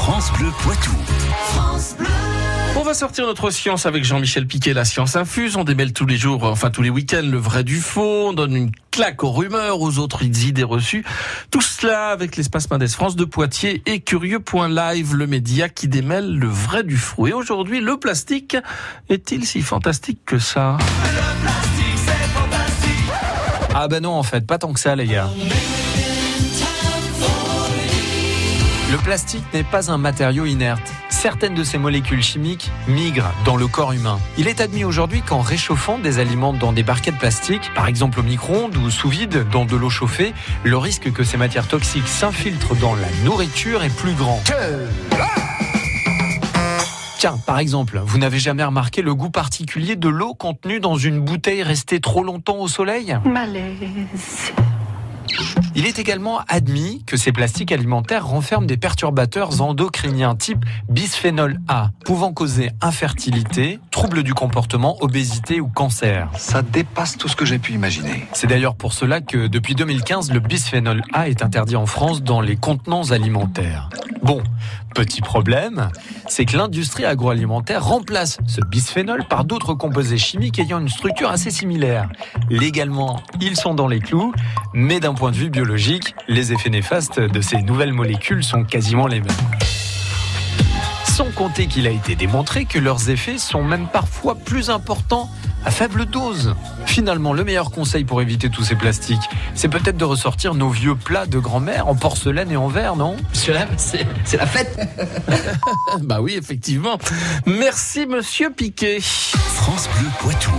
France Bleu Poitou. On va sortir notre science avec Jean-Michel Piquet, la science infuse. On démêle tous les jours, enfin tous les week-ends, le vrai du faux. On donne une claque aux rumeurs, aux autres idées reçues. Tout cela avec l'espace Mendes France de Poitiers et Curieux.live, le média qui démêle le vrai du faux. Et aujourd'hui, le plastique est-il si fantastique que ça? Ah ben non, en fait, pas tant que ça, les gars. Le plastique n'est pas un matériau inerte. Certaines de ces molécules chimiques migrent dans le corps humain. Il est admis aujourd'hui qu'en réchauffant des aliments dans des barquettes plastiques, par exemple au micro-ondes ou sous vide dans de l'eau chauffée, le risque que ces matières toxiques s'infiltrent dans la nourriture est plus grand. Tiens, par exemple, vous n'avez jamais remarqué le goût particulier de l'eau contenue dans une bouteille restée trop longtemps au soleil? Malaise. Il est également admis que ces plastiques alimentaires renferment des perturbateurs endocriniens type bisphénol A, pouvant causer infertilité, troubles du comportement, obésité ou cancer. Ça dépasse tout ce que j'ai pu imaginer. C'est d'ailleurs pour cela que depuis 2015, le bisphénol A est interdit en France dans les contenants alimentaires. Bon, petit problème, c'est que l'industrie agroalimentaire remplace ce bisphénol par d'autres composés chimiques ayant une structure assez similaire. Légalement, ils sont dans les clous, mais d'un point de vue biologique, les effets néfastes de ces nouvelles molécules sont quasiment les mêmes. Sans compter qu'il a été démontré que leurs effets sont même parfois plus importants à faible dose. Finalement, le meilleur conseil pour éviter tous ces plastiques, c'est peut-être de ressortir nos vieux plats de grand-mère en porcelaine et en verre, non? Monsieur Lab, c'est c'est la fête Bah oui, effectivement. Merci Monsieur Piquet. France Bleu Poitou.